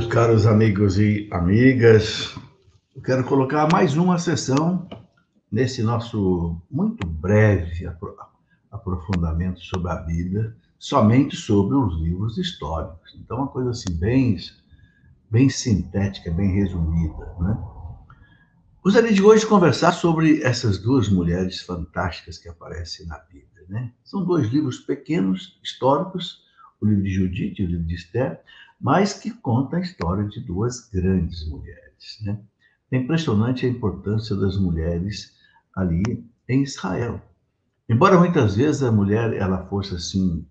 Meus caros amigos e amigas, eu quero colocar mais uma sessão nesse nosso muito breve aprofundamento sobre a Bíblia, somente sobre os livros históricos. Então, uma coisa assim bem, bem sintética, bem resumida, né? Gostaria de hoje conversar sobre essas duas mulheres fantásticas que aparecem na Bíblia, né? São dois livros pequenos, históricos, o livro de Judite e o livro de Esther, mas que conta a história de duas grandes mulheres. Né? É impressionante a importância das mulheres ali em Israel. Embora muitas vezes a mulher ela fosse assim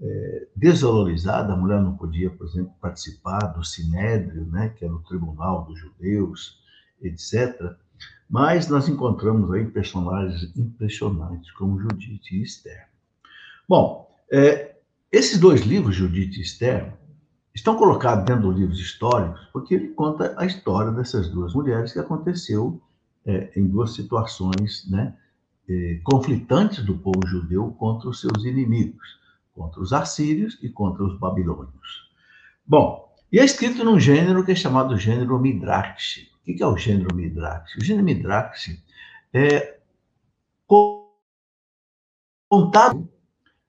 é, desvalorizada, a mulher não podia, por exemplo, participar do Sinédrio, né, que era o tribunal dos judeus, etc. Mas nós encontramos aí personagens impressionantes, como Judite e Esther. Bom, é, esses dois livros, Judite e Esther, estão colocados dentro dos livros históricos porque ele conta a história dessas duas mulheres que aconteceu é, em duas situações né, é, conflitantes do povo judeu contra os seus inimigos, contra os assírios e contra os babilônios. Bom, e é escrito num gênero que é chamado gênero Midrash. O que é o gênero Midrash? O gênero Midrash é contado,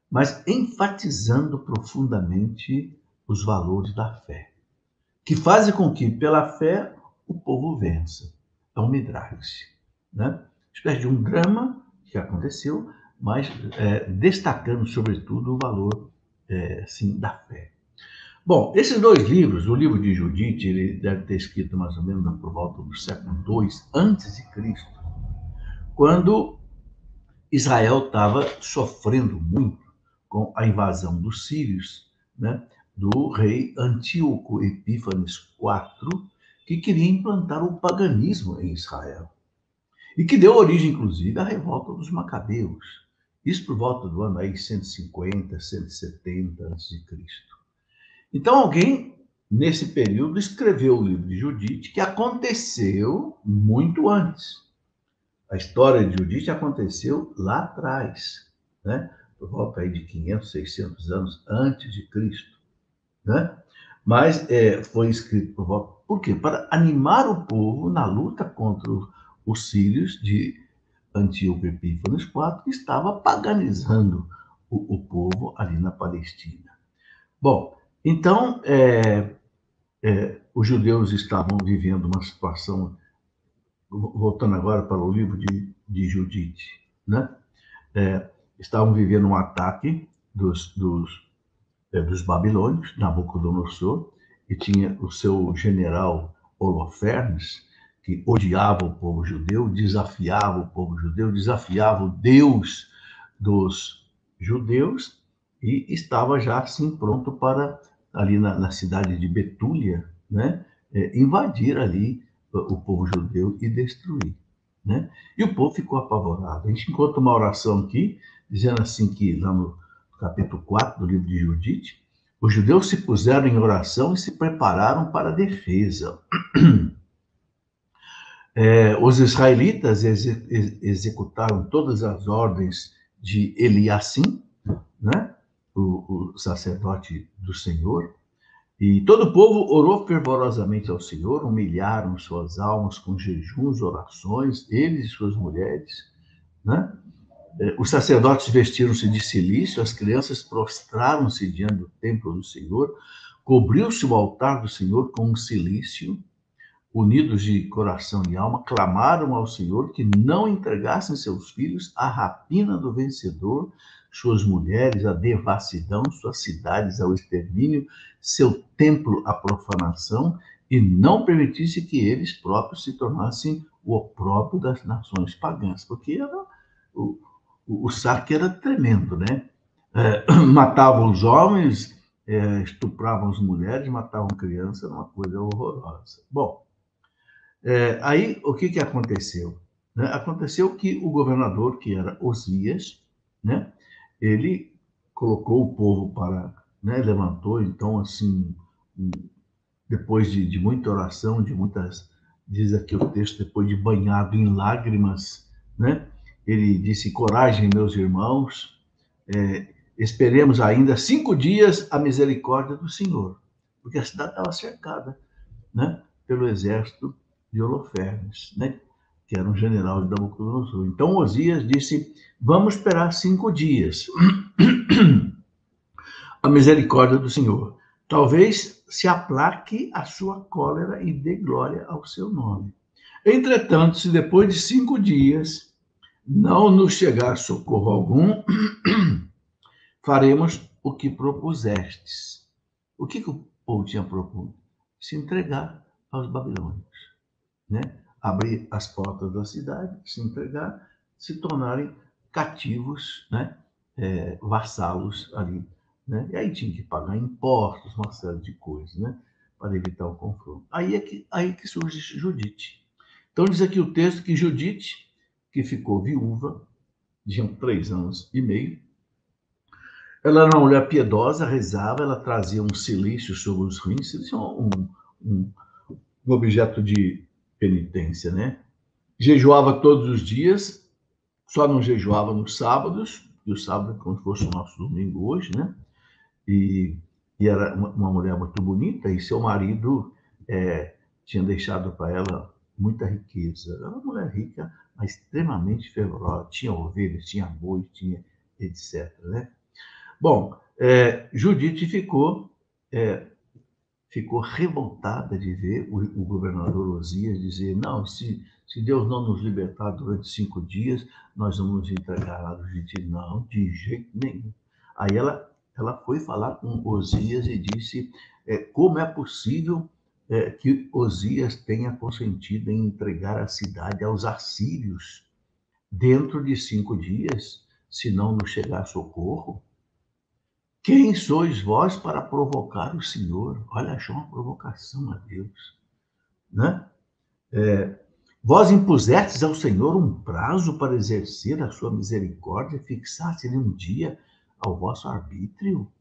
mas enfatizando profundamente os valores da fé, que fazem com que, pela fé, o povo vença. É um midrash, né? espécie de um drama que aconteceu, mas é, destacando, sobretudo, o valor é, assim, da fé. Bom, esses dois livros, o livro de Judite, ele deve ter escrito mais ou menos por volta do século II antes de Cristo, quando Israel estava sofrendo muito com a invasão dos sírios, né? Do rei Antíoco Epífanes IV, que queria implantar o paganismo em Israel. E que deu origem, inclusive, à revolta dos Macabeus. Isso por volta do ano aí 150, 170 a.C. Então, alguém, nesse período, escreveu o livro de Judite, que aconteceu muito antes. A história de Judite aconteceu lá atrás, né? por volta aí de 500, 600 anos antes de Cristo né? Mas é, foi escrito por Por quê? Para animar o povo na luta contra os sírios de Antíoco Epífanes IV, que estava paganizando o, o, povo ali na Palestina. Bom, então, é, é, os judeus estavam vivendo uma situação, voltando agora para o livro de, de Judite, né? É, estavam vivendo um ataque dos, dos dos babilônios, Nabucodonosor, e tinha o seu general Holofernes, que odiava o povo judeu, desafiava o povo judeu, desafiava o Deus dos judeus e estava já assim pronto para ali na, na cidade de Betúlia, né, é, invadir ali o povo judeu e destruir, né? E o povo ficou apavorado. A gente encontra uma oração aqui dizendo assim que lá no capítulo 4 do livro de Judite, os judeus se puseram em oração e se prepararam para a defesa. É, os israelitas ex executaram todas as ordens de Eliassim, né? o, o sacerdote do Senhor, e todo o povo orou fervorosamente ao Senhor, humilharam suas almas com jejuns, orações, eles e suas mulheres, né? É, os sacerdotes vestiram-se de silício, as crianças prostraram-se diante do templo do Senhor, cobriu-se o altar do Senhor com um silício, unidos de coração e alma, clamaram ao Senhor que não entregassem seus filhos à rapina do vencedor, suas mulheres à devassidão, suas cidades ao extermínio, seu templo à profanação, e não permitisse que eles próprios se tornassem o opróbrio das nações pagãs, porque era o, o, saque era tremendo, né? É, matavam os homens, é, estupravam as mulheres, matavam crianças, era uma coisa horrorosa. Bom, é, aí o que, que aconteceu? Né? Aconteceu que o governador, que era Osias, né? ele colocou o povo para, né? levantou, então, assim, depois de, de muita oração, de muitas, diz aqui o texto, depois de banhado em lágrimas, né? Ele disse: Coragem, meus irmãos, é, esperemos ainda cinco dias a misericórdia do Senhor. porque a cidade estava cercada né, pelo exército de Holofernes, né, que era um general de Nabucodonosor. Então Osias disse: Vamos esperar cinco dias. a misericórdia do Senhor. Talvez se aplaque a sua cólera e dê glória ao seu nome. Entretanto, se depois de cinco dias não nos chegar socorro algum, faremos o que propusestes. O que, que o povo tinha proposto? Se entregar aos babilônios. Né? Abrir as portas da cidade, se entregar, se tornarem cativos, né? É, vassalos ali. Né? E aí tinha que pagar impostos, uma série de coisas, né? para evitar o confronto. Aí é que, aí que surge Judite. Então diz aqui o texto que Judite, que ficou viúva, tinha três anos e meio, ela era uma mulher piedosa, rezava, ela trazia um silício sobre os rins, um, um, um objeto de penitência, né? Jejuava todos os dias, só não jejuava nos sábados, e o sábado como se fosse o nosso domingo hoje, né? E, e era uma, uma, mulher muito bonita, e seu marido é, tinha deixado para ela muita riqueza. Era uma mulher rica, extremamente fervorosa, tinha ovelhas, tinha boi, tinha etc. Né? Bom, é, Judite ficou, é, ficou revoltada de ver o, o, governador Osias dizer: não, se, se Deus não nos libertar durante cinco dias, nós vamos nos entregar a Judite. Não, de jeito nenhum. Aí ela, ela foi falar com Osias e disse: é, como é possível é, que Osias tenha consentido em entregar a cidade aos assírios dentro de cinco dias, se não nos chegar socorro? Quem sois vós para provocar o Senhor? Olha, achou uma provocação a Deus. Né? É, vós impusestes ao Senhor um prazo para exercer a sua misericórdia, fixaste-lhe um dia ao vosso arbítrio?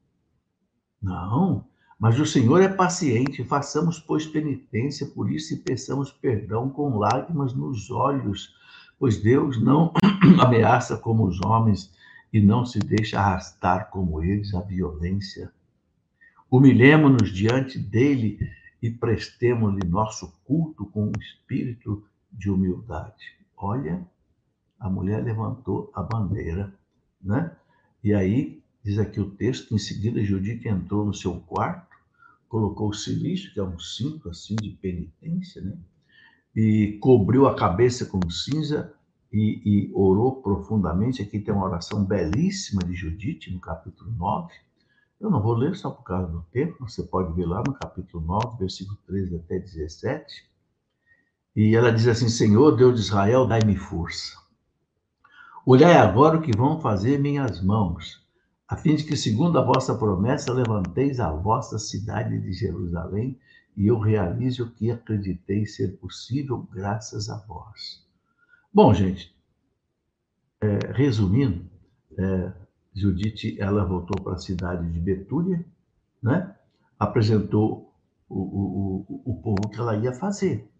Não, mas o Senhor é paciente, façamos, pois, penitência por isso e peçamos perdão com lágrimas nos olhos, pois Deus não ameaça como os homens e não se deixa arrastar como eles a violência. Humilhemo-nos diante dele e prestemos-lhe nosso culto com um espírito de humildade. Olha, a mulher levantou a bandeira, né? E aí, diz aqui o texto, em seguida Judite entrou no seu quarto, colocou o silício, que é um cinto assim de penitência, né? E cobriu a cabeça com cinza e, e, orou profundamente. Aqui tem uma oração belíssima de Judite, no capítulo 9. Eu não vou ler só por causa do tempo, você pode ver lá no capítulo 9, versículo 13 até 17. E ela diz assim: Senhor, Deus de Israel, dai-me força. Olhai agora o que vão fazer minhas mãos, a fim de que, segundo a vossa promessa, levanteis a vossa cidade de Jerusalém e eu realize o que acreditei ser possível graças a vós. Bom, gente, é, resumindo, é, Judite ela voltou para a cidade de Betúlia, né? apresentou o, o, o, o povo que ela ia fazer.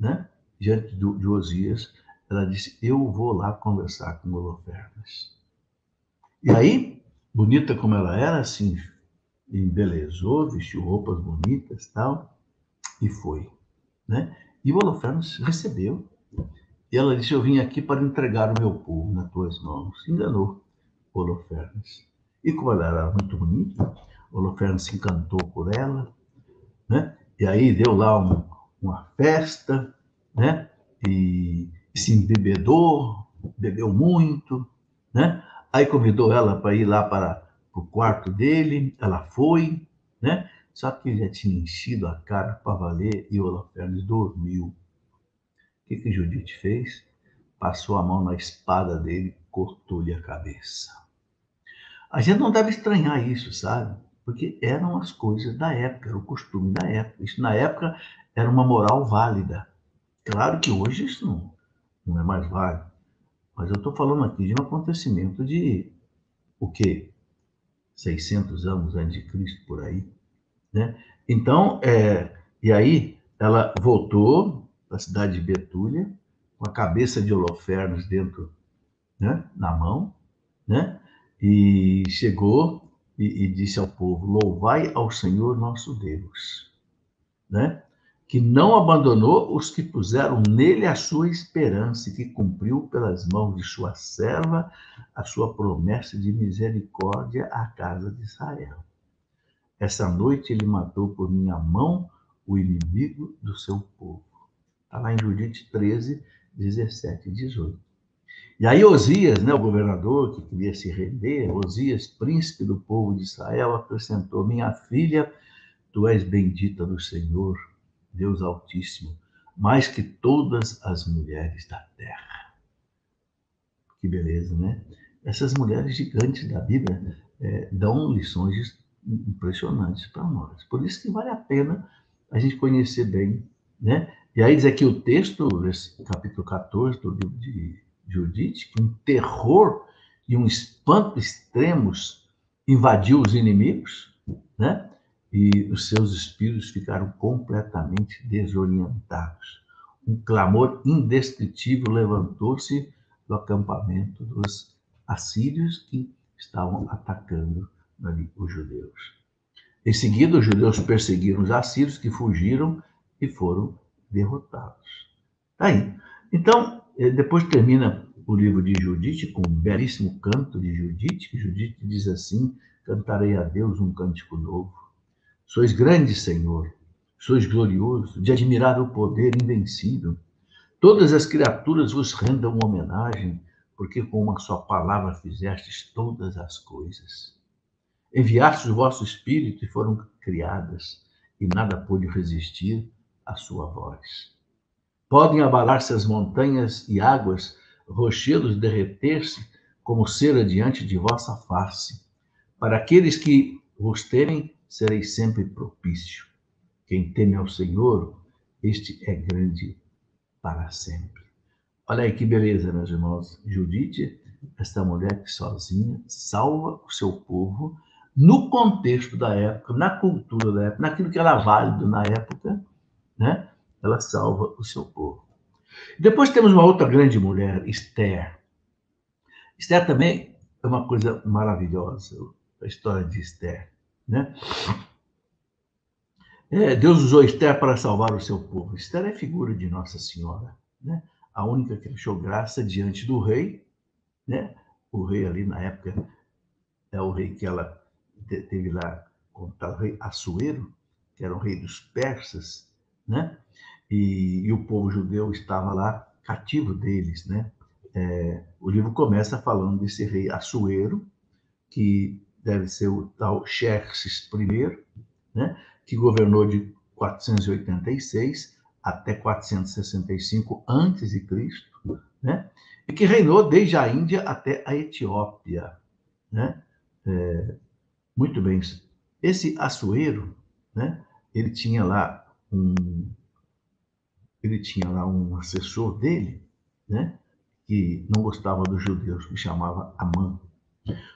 Né? Diante do, de Osias, ela disse: Eu vou lá conversar com Holofernes. E aí, bonita como ela era, assim, embelezou, vestiu roupas bonitas tal, e foi. Né? E o Holofernes recebeu e ela disse: Eu vim aqui para entregar o meu povo nas tuas mãos. Se enganou Holofernes. E como ela era muito bonita, Holofernes se encantou por ela, né? E aí deu lá um, uma festa, né? E, se embebedou, bebeu muito, né? Aí convidou ela para ir lá para o quarto dele, ela foi, né? Só que ele já tinha enchido a cara para valer e Holofernes dormiu. O que, que Judite fez? Passou a mão na espada dele, cortou-lhe a cabeça. A gente não deve estranhar isso, sabe? Porque eram as coisas da época, era o costume da época. Isso na época era uma moral válida. Claro que hoje isso não, não é mais válido. Mas eu estou falando aqui de um acontecimento de o quê? 600 anos antes de Cristo, por aí. Né? Então, é, e aí ela voltou da cidade de Betúlia, com a cabeça de Holofernes dentro, né, na mão, né? E chegou e, e disse ao povo: Louvai ao Senhor nosso Deus, né? Que não abandonou os que puseram nele a sua esperança e que cumpriu pelas mãos de sua serva a sua promessa de misericórdia à casa de Israel. Essa noite ele matou por minha mão o inimigo do seu povo. Está lá em Judite 13, 17 e 18. E aí Osias, né, o governador que queria se render, Osias, príncipe do povo de Israel, acrescentou: Minha filha, tu és bendita do Senhor, Deus Altíssimo, mais que todas as mulheres da terra. Que beleza, né? Essas mulheres gigantes da Bíblia é, dão lições impressionantes para nós. Por isso que vale a pena a gente conhecer bem, né? E aí diz aqui o texto, capítulo 14 do livro de Judite, que um terror e um espanto extremos invadiu os inimigos, né? E os seus espíritos ficaram completamente desorientados. Um clamor indescritível levantou-se do acampamento dos assírios que estavam atacando ali os judeus. Em seguida, os judeus perseguiram os assírios que fugiram e foram derrotados. Tá aí. Então, eh, depois termina o livro de Judite com um belíssimo canto de Judite, que Judite diz assim: Cantarei a Deus um cântico novo. Sois grande, Senhor, sois glorioso, de admirável poder invencível. Todas as criaturas vos rendam homenagem, porque com uma só palavra fizestes todas as coisas. Enviastes o vosso Espírito e foram criadas, e nada pôde resistir à sua voz. Podem abalar-se as montanhas e águas, rochedos derreter-se como cera diante de vossa face. Para aqueles que vos temem, sereis sempre propício. Quem teme ao Senhor, este é grande para sempre. Olha aí que beleza, meus irmãos. Judite, esta mulher que sozinha salva o seu povo no contexto da época, na cultura da época, naquilo que era válido na época, né? Ela salva o seu povo. Depois temos uma outra grande mulher, Esther. Esther também é uma coisa maravilhosa, a história de Esther. Né? É, Deus usou Esther para salvar o seu povo. Esther é figura de Nossa Senhora, né? a única que achou graça diante do rei. Né? O rei ali na época é o rei que ela teve lá, o rei Assuero, que era o rei dos persas, né? e, e o povo judeu estava lá cativo deles, né? É, o livro começa falando desse rei Assuero, que deve ser o tal Xerxes I, né? que governou de 486 até 465 a.C., né? e que reinou desde a Índia até a Etiópia. Né? É, muito bem. Esse Assuero, né? ele tinha lá um, ele tinha lá um assessor dele, né, que não gostava dos judeus, que chamava Amã.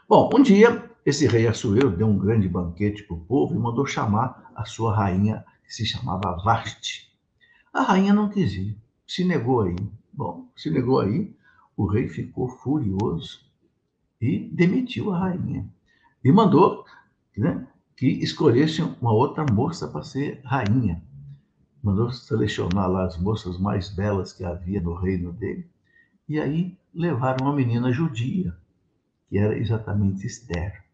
Bom, um dia, esse rei Assuero deu um grande banquete para o povo e mandou chamar a sua rainha, que se chamava Vasti. A rainha não quis ir, se negou aí. Bom, se negou aí, o rei ficou furioso e demitiu a rainha. E mandou né, que escolhessem uma outra moça para ser rainha mandou selecionar lá as moças mais belas que havia no reino dele, e aí levaram uma menina judia, que era exatamente Esther.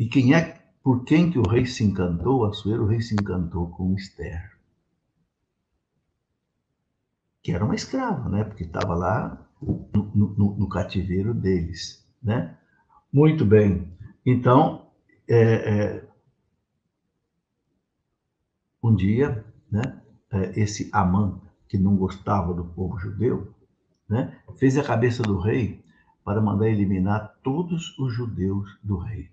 E quem é por quem que o rei se encantou? Assuero, o rei se encantou com Esther. Que era uma escrava, né? Porque estava lá no, no, no, cativeiro deles, né? Muito bem. Então, é, é, um dia né, é, esse Amã, que não gostava do povo judeu, né, fez a cabeça do rei para mandar eliminar todos os judeus do rei.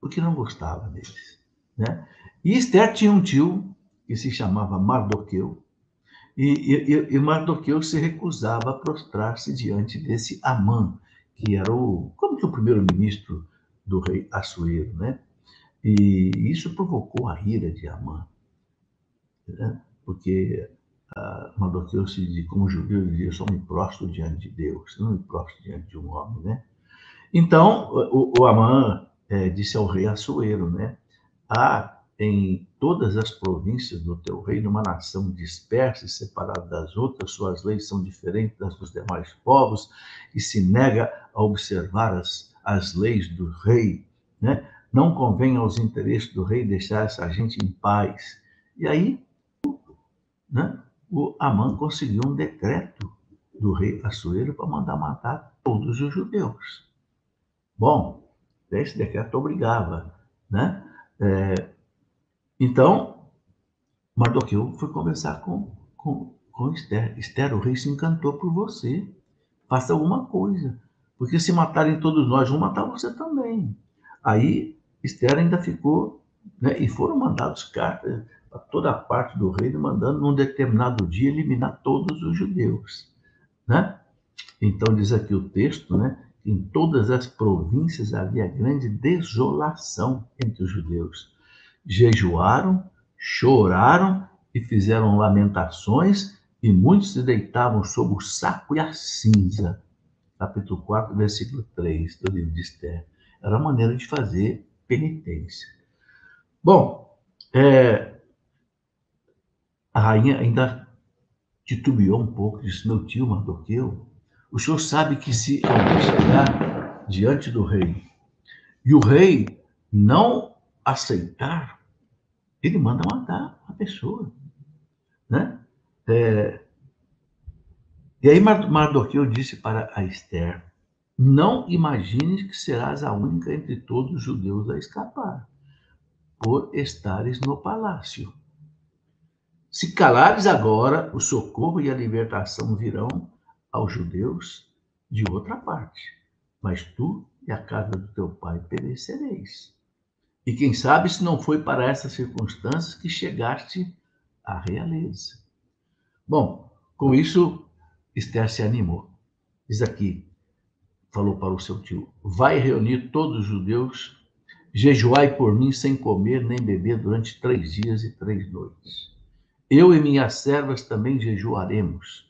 Porque não gostava deles. Né? E Esther tinha um tio que se chamava Mardoqueu, e, e, e Mardoqueu se recusava a prostrar-se diante desse Amã, que era o, como que o primeiro-ministro do rei Assuero, né? E isso provocou a ira de Amã, né? porque ah, Mardoqueu se diz, como judeu, dizia, eu só me prostro diante de Deus, não me prostro diante de um homem, né? Então, o, o Amã é, disse ao rei Assuero, né? Há em todas as províncias do teu reino uma nação dispersa e separada das outras, suas leis são diferentes das dos demais povos e se nega a observar as, as leis do rei, né? Não convém aos interesses do rei deixar essa gente em paz. E aí, né? O Amã conseguiu um decreto do rei Assuero para mandar matar todos os judeus. Bom, esse decreto obrigava, né? É, então, Mardoqueu foi conversar com, com, com Esther. Esther, o rei se encantou por você. Faça alguma coisa. Porque se matarem todos nós, vão matar você também. Aí, Esther ainda ficou, né? E foram mandados cartas para toda a parte do reino, mandando num determinado dia eliminar todos os judeus né? Então diz aqui o texto, né? Em todas as províncias havia grande desolação entre os judeus. Jejuaram, choraram e fizeram lamentações, e muitos se deitavam sob o saco e a cinza. Capítulo 4, versículo 3 do livro de Esther. Era a maneira de fazer penitência. Bom, é, a rainha ainda titubeou um pouco, disse: Meu tio Mardoqueu, o senhor sabe que se alguém chegar diante do rei e o rei não aceitar, ele manda matar a pessoa. Né? É... E aí Mardoqueu disse para a Esther: Não imagines que serás a única entre todos os judeus a escapar, por estares no palácio. Se calares agora, o socorro e a libertação virão aos judeus de outra parte, mas tu e a casa do teu pai perecereis. E quem sabe se não foi para essas circunstâncias que chegaste à realeza. Bom, com isso, Esther se animou. Diz aqui, falou para o seu tio: Vai reunir todos os judeus, jejuai por mim sem comer nem beber durante três dias e três noites. Eu e minhas servas também jejuaremos.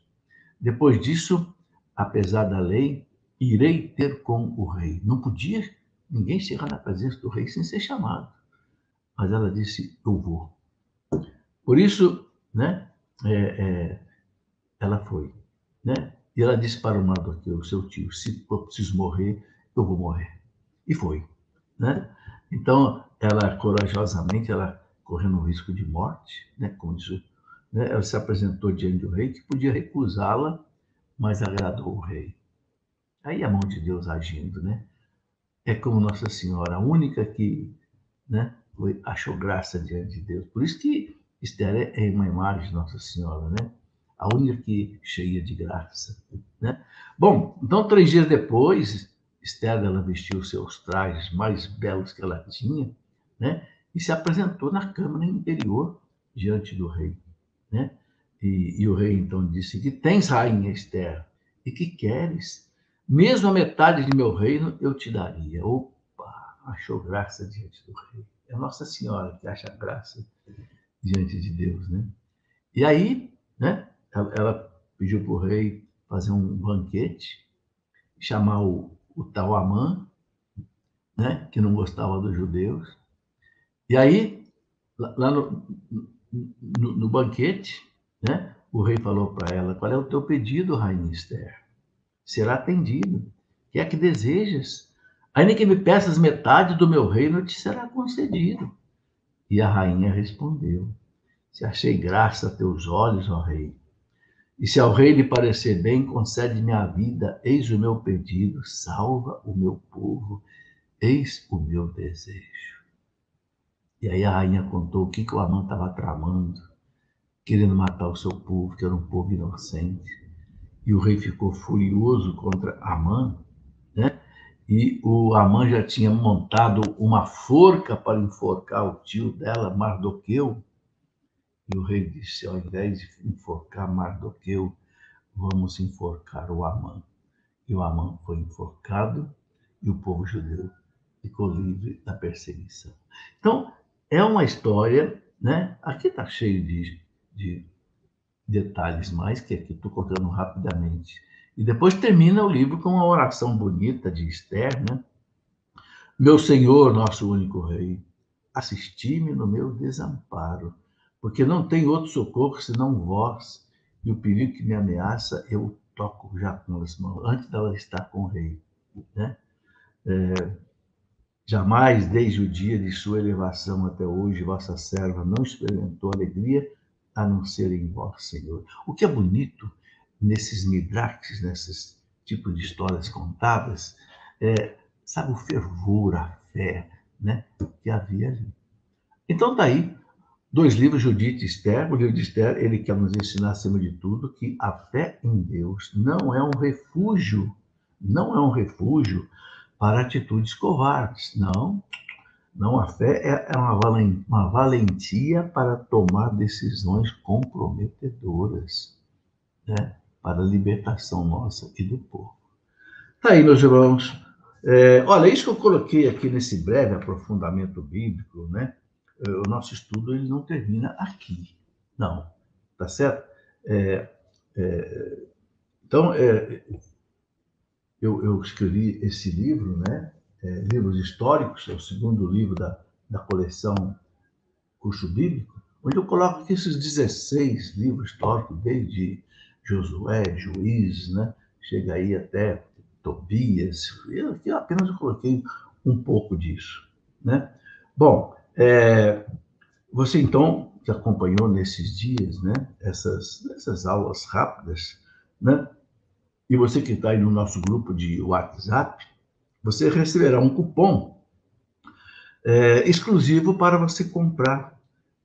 Depois disso, apesar da lei, irei ter com o rei. Não podia ninguém chegar na presença do rei sem ser chamado. Mas ela disse: Eu vou. Por isso, né, é, é, ela foi. Né? E ela disse para o Mardoqueu, seu tio: Se eu preciso morrer, eu vou morrer. E foi. Né? Então, ela corajosamente, ela correndo o risco de morte, né, como diz né, ela se apresentou diante do rei, que podia recusá-la, mas agradou o rei. Aí a mão de Deus agindo, né? É como Nossa Senhora, a única que né, achou graça diante de Deus. Por isso que Esther é uma imagem de Nossa Senhora, né? A única que cheia de graça, né? Bom, então três dias depois, Esther ela vestiu seus trajes mais belos que ela tinha, né? E se apresentou na câmara interior diante do rei. Né? E, e, o rei então disse: Que tens, rainha Esther, e que queres? Mesmo a metade de meu reino eu te daria. Opa, achou graça diante do rei. É Nossa Senhora que acha graça diante de Deus, né? E aí, né? Ela, pediu para o rei fazer um banquete, chamar o, o tal Amã, né? Que não gostava dos judeus. E aí, lá no, no, no banquete, né? O rei falou para ela: Qual é o teu pedido, rainha Esther? Será atendido. O que é que desejas? Ainda que me peças metade do meu reino, te será concedido. E a rainha respondeu: Se achei graça a teus olhos, ó rei, e se ao rei lhe parecer bem, concede-me a vida, eis o meu pedido, salva o meu povo, eis o meu desejo. E aí a rainha contou o que, que o Amã estava tramando, querendo matar o seu povo, que era um povo inocente. E o rei ficou furioso contra Amã, né? E o Amã já tinha montado uma forca para enforcar o tio dela, Mardoqueu. E o rei disse: ao invés de enforcar Mardoqueu, vamos enforcar o Amã. E o Amã foi enforcado e o povo judeu ficou livre da perseguição. Então, é uma história, né? Aqui está cheio de, de detalhes mais, que aqui estou contando rapidamente. E depois termina o livro com uma oração bonita de Esther, né? Meu Senhor, nosso único Rei, assisti-me no meu desamparo, porque não tem outro socorro senão vós, e o perigo que me ameaça eu toco já com as mãos, antes dela estar com o Rei. Né? É, jamais, desde o dia de sua elevação até hoje, vossa serva não experimentou alegria a não ser em vós, Senhor. O que é bonito nesses midrashs, nesses tipos de histórias contadas, é, sabe, o fervor, a fé né, que havia ali. Então, daí, tá dois livros, Judite e Esther. O livro de Esther, ele quer nos ensinar, acima de tudo, que a fé em Deus não é um refúgio, não é um refúgio para atitudes covardes. Não, não, a fé é, é uma valentia para tomar decisões comprometedoras, né? para a libertação nossa e do povo. Tá aí, meus irmãos. É, olha, isso que eu coloquei aqui nesse breve aprofundamento bíblico, né? É, o nosso estudo ele não termina aqui, não, tá certo? É, é, então, é, eu, eu, escrevi esse livro, né? É, livros históricos, é o segundo livro da, da coleção Curso Bíblico, onde eu coloco aqui esses 16 livros históricos, desde Josué, Juiz, né? chega aí até Tobias. Eu, eu apenas coloquei um pouco disso. Né? Bom, é, você então que acompanhou nesses dias né, essas, essas aulas rápidas, né? E você que está aí no nosso grupo de WhatsApp, você receberá um cupom é, exclusivo para você comprar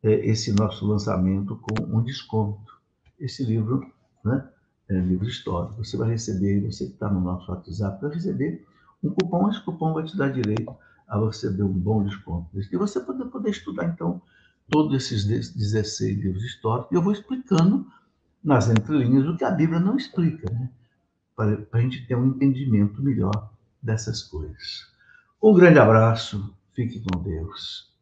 é, esse nosso lançamento com um desconto. Esse livro né? É, livro histórico. Você vai receber, você que está no nosso WhatsApp, vai receber um cupom, esse cupom vai te dar direito a você ter um bom desconto. E você poder, poder estudar, então, todos esses 16 livros históricos. E eu vou explicando nas entrelinhas o que a Bíblia não explica, né? Para, para a gente ter um entendimento melhor dessas coisas. Um grande abraço, fique com Deus.